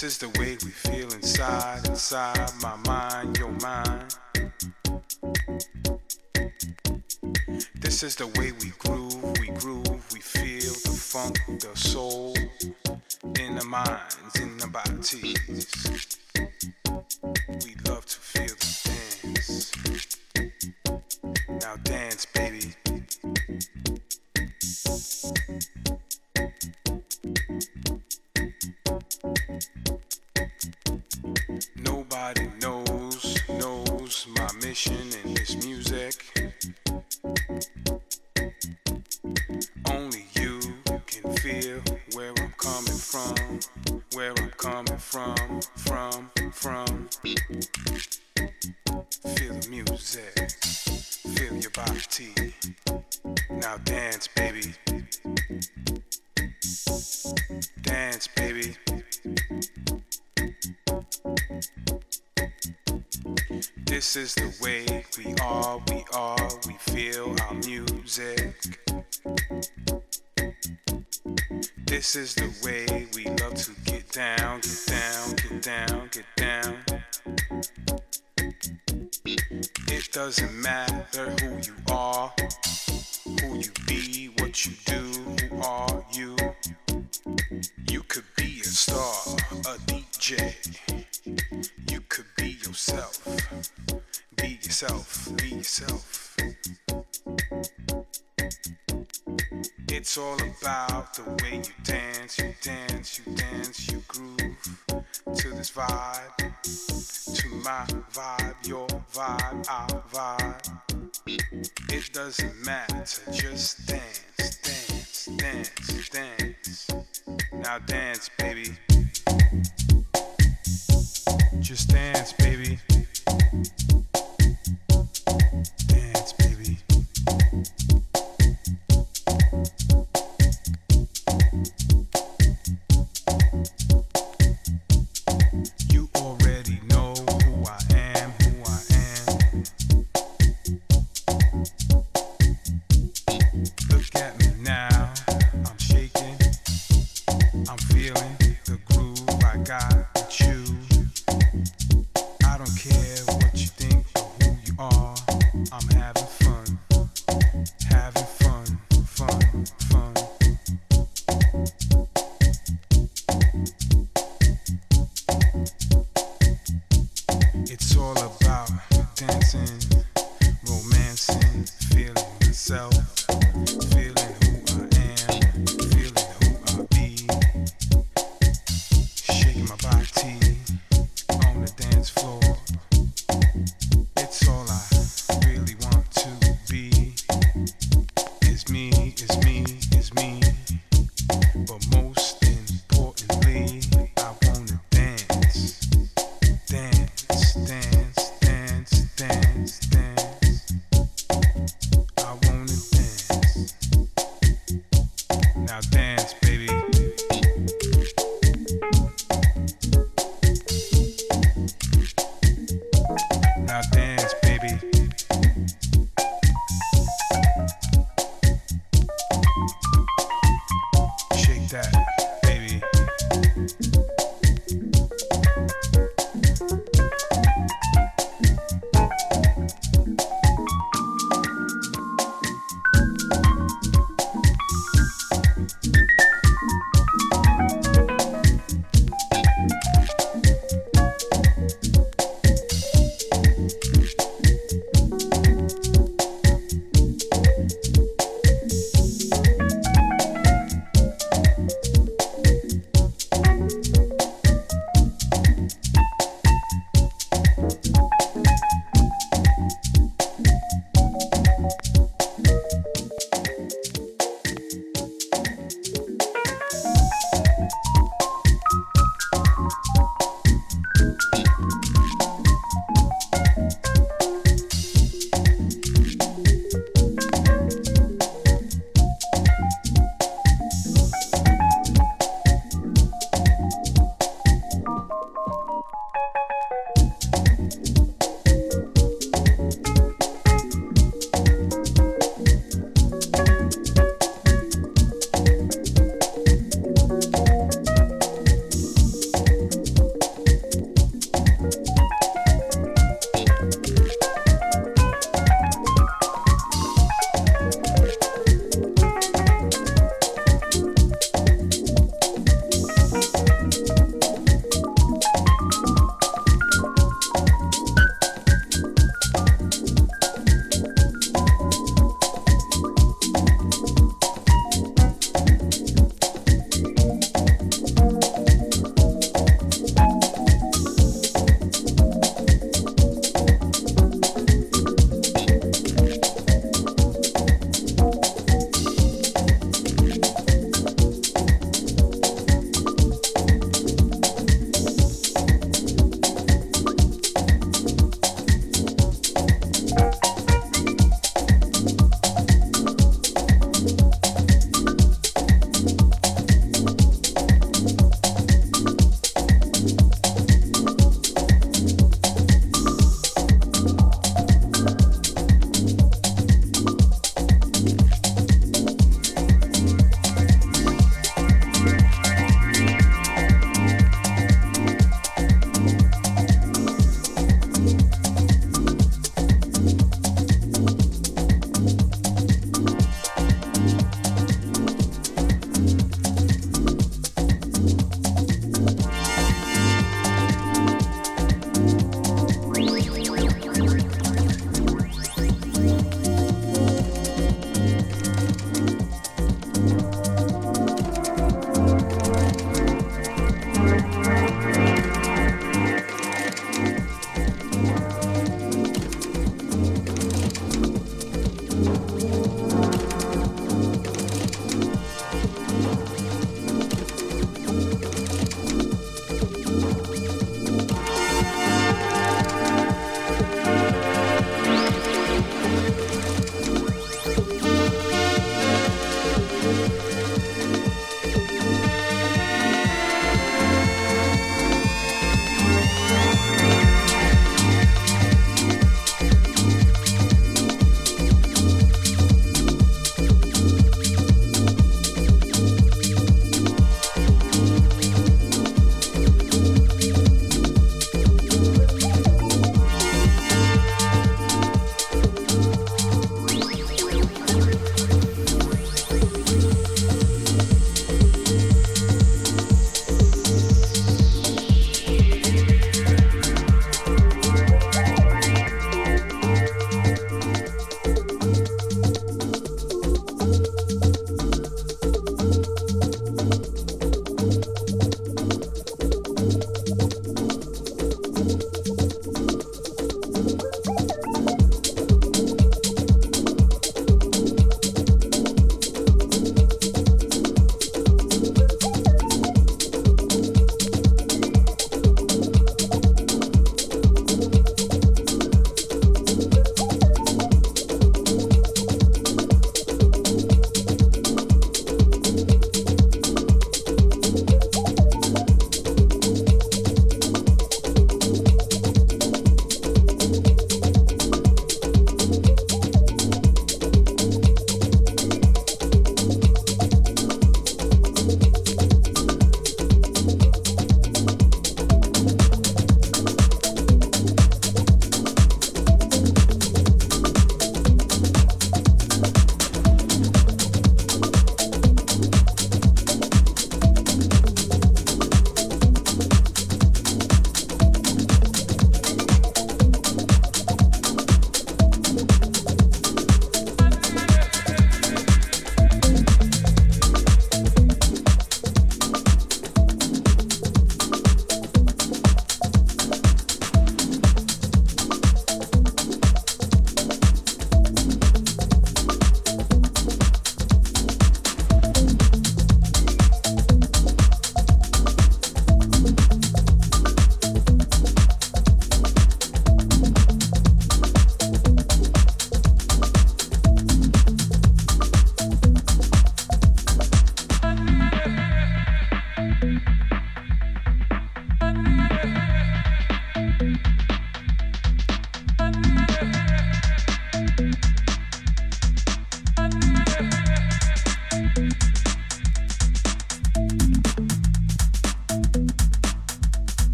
This is the way we feel inside, inside my mind, your mind. is the way. vibe to my vibe, your vibe, our vibe. It doesn't matter, just dance, dance, dance, dance. Now dance, baby. Just dance, baby.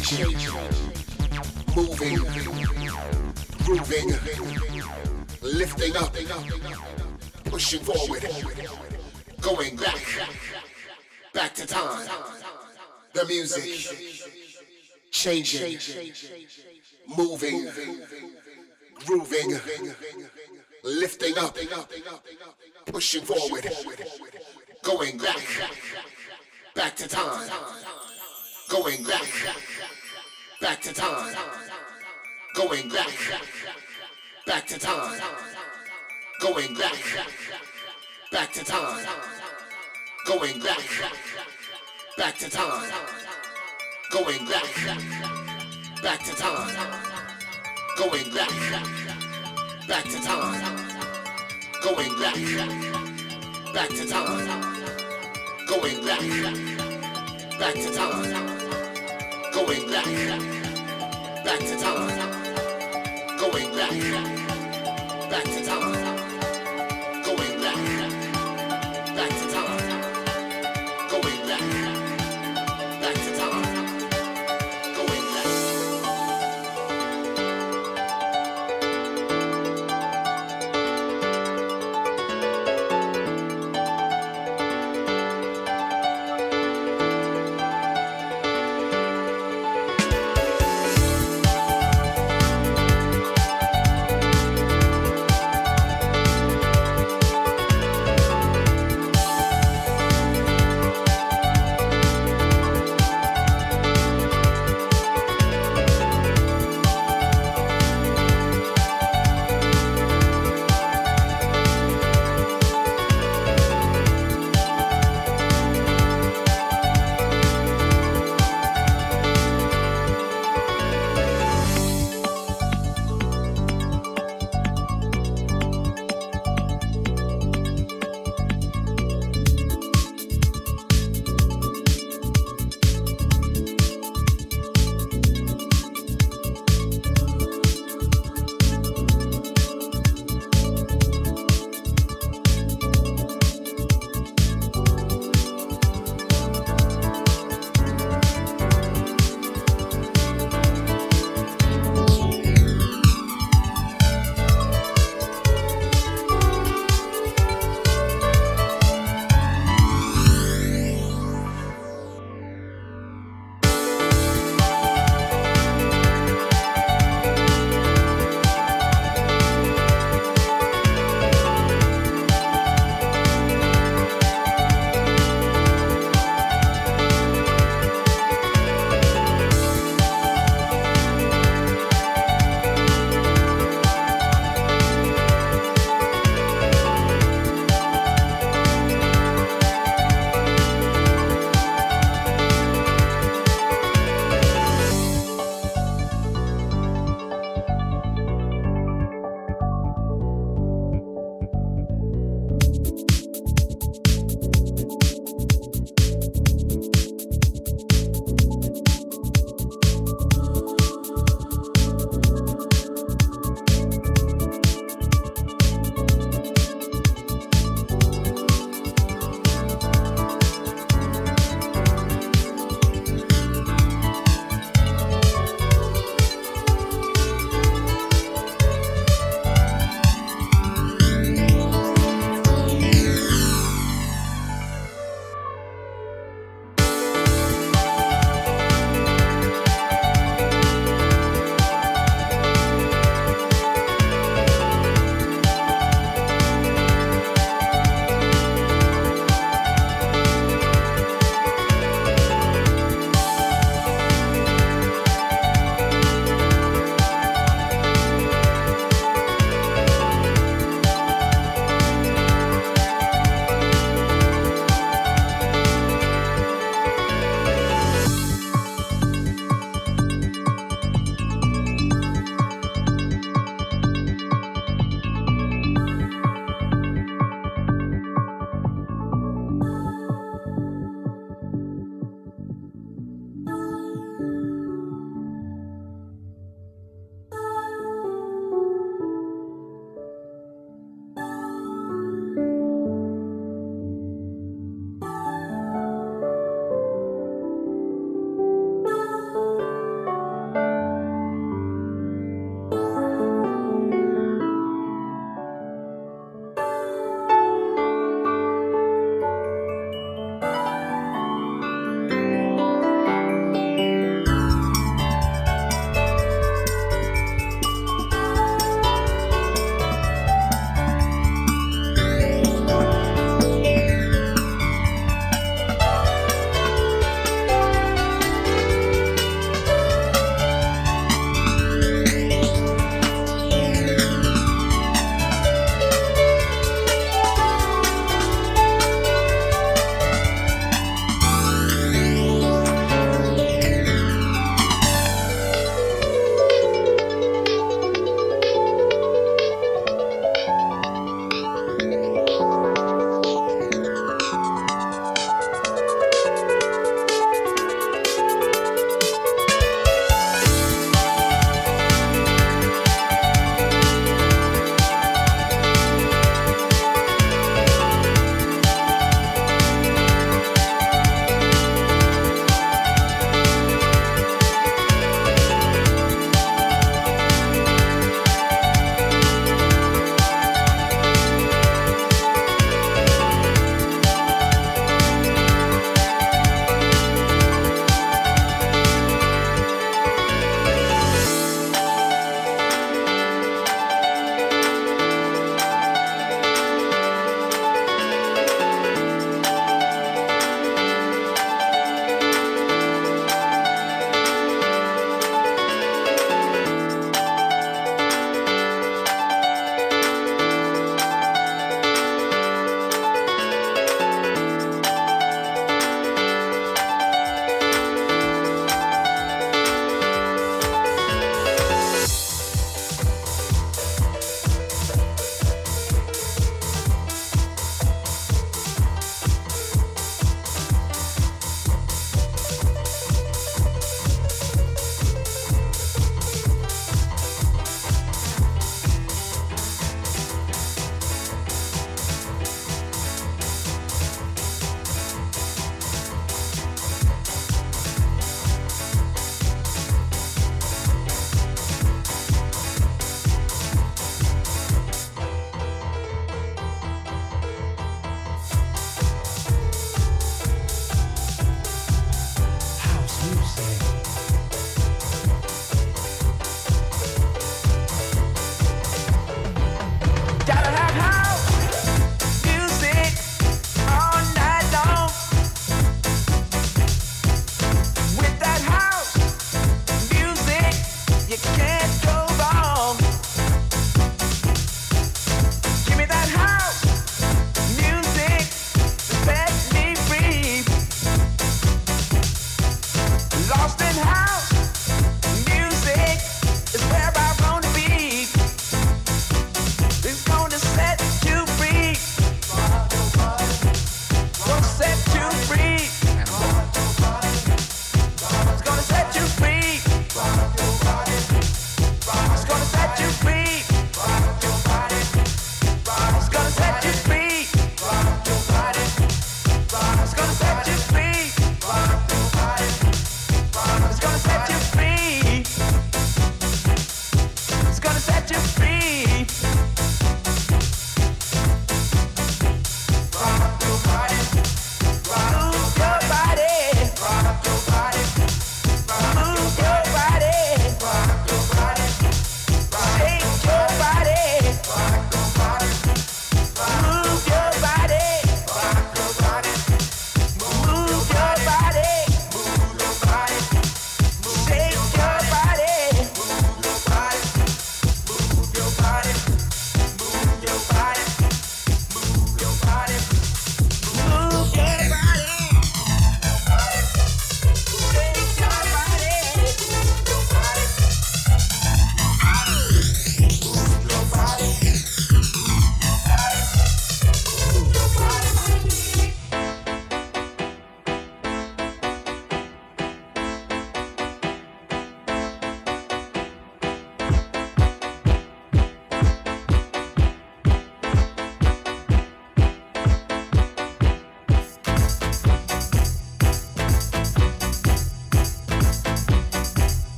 Changing, moving, grooving, lifting up, pushing forward, going back, back to time. The music changing, moving, grooving, lifting up, pushing forward, going back, back to time, going back, back to time, going back, back to time, going back, back to time, going back, back to time, going back, back to time, going back, back to time, going back, back to time, going back, back to time, going back, back to time, going back, back to time,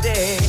sexy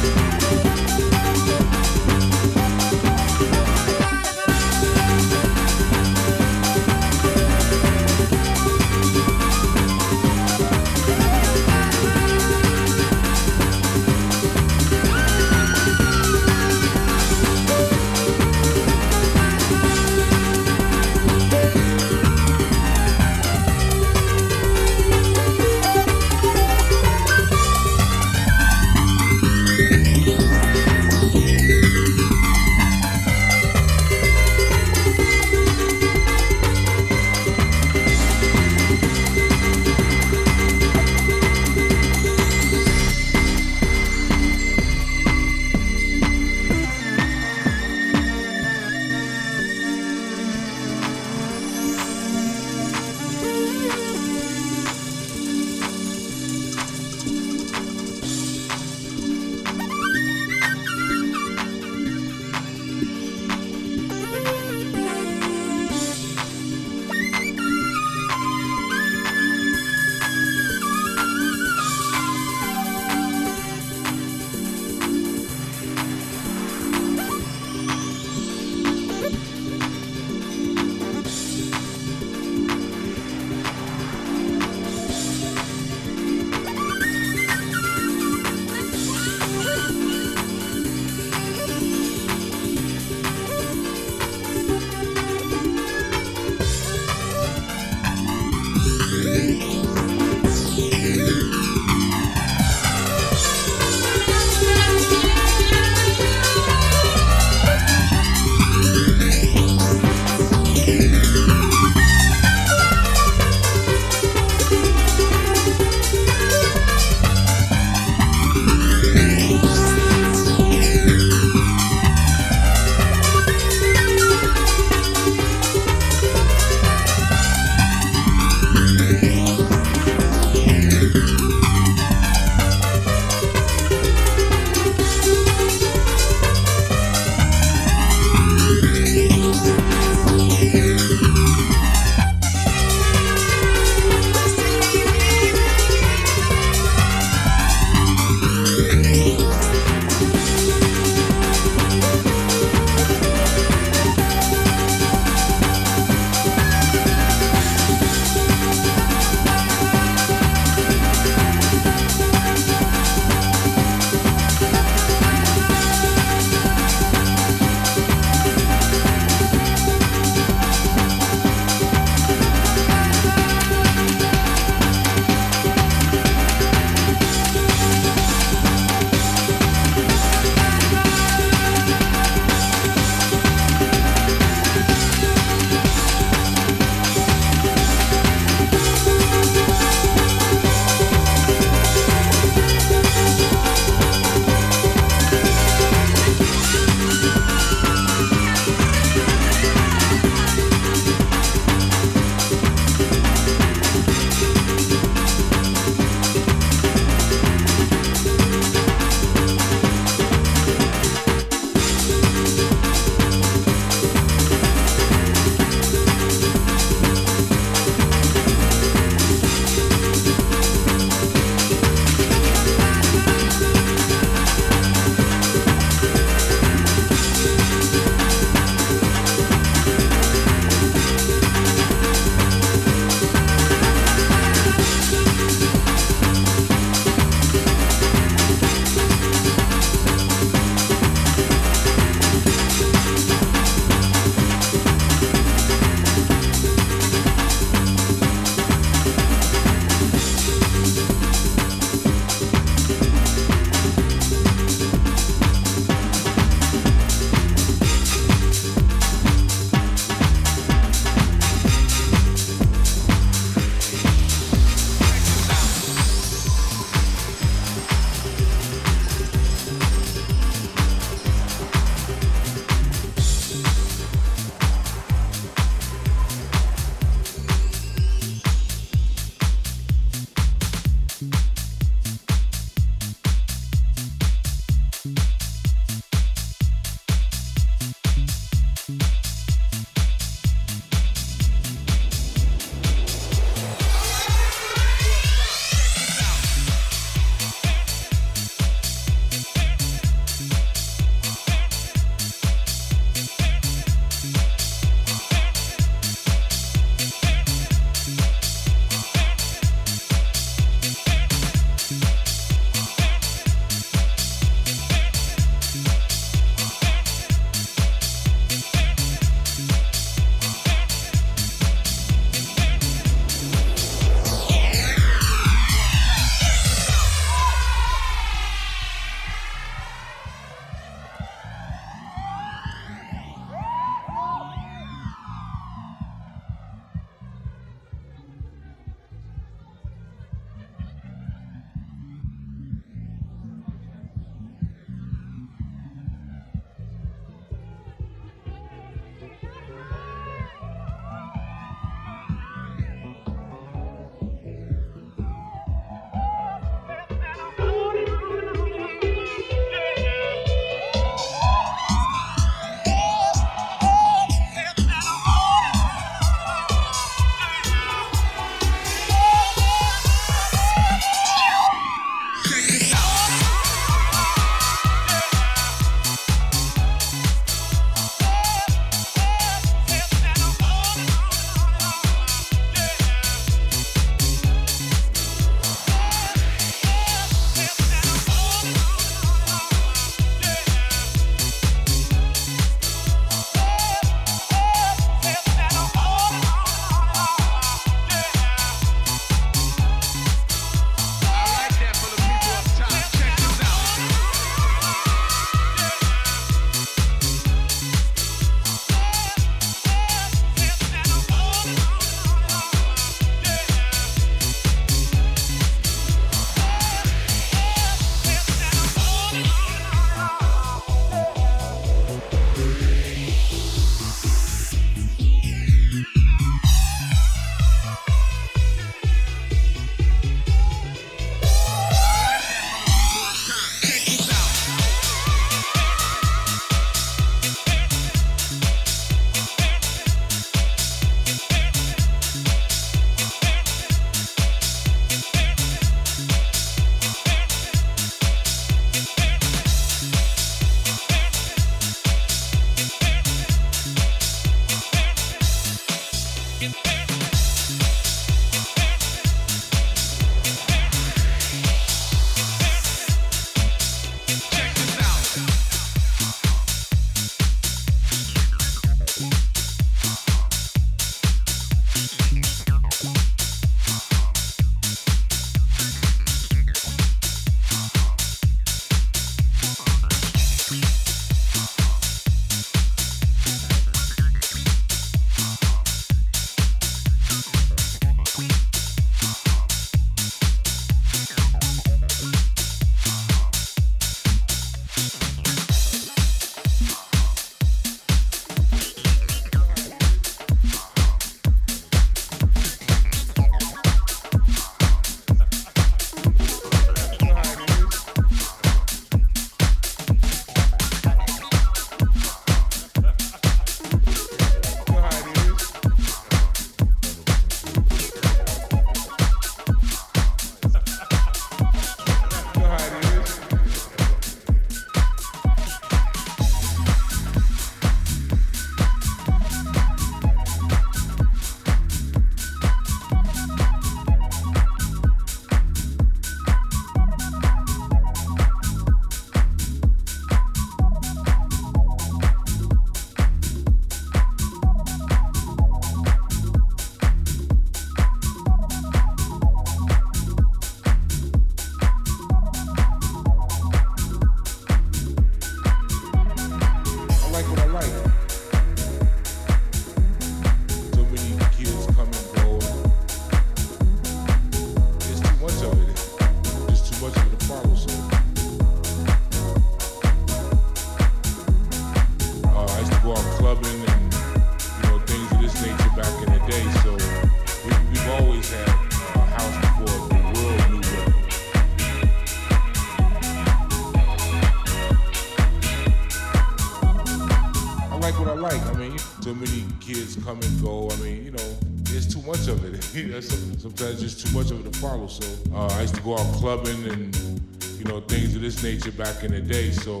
come and go. I mean, you know, there's too much of it. Sometimes there's too much of it to follow. So uh, I used to go out clubbing and you know things of this nature back in the day. So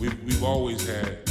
we've, we've always had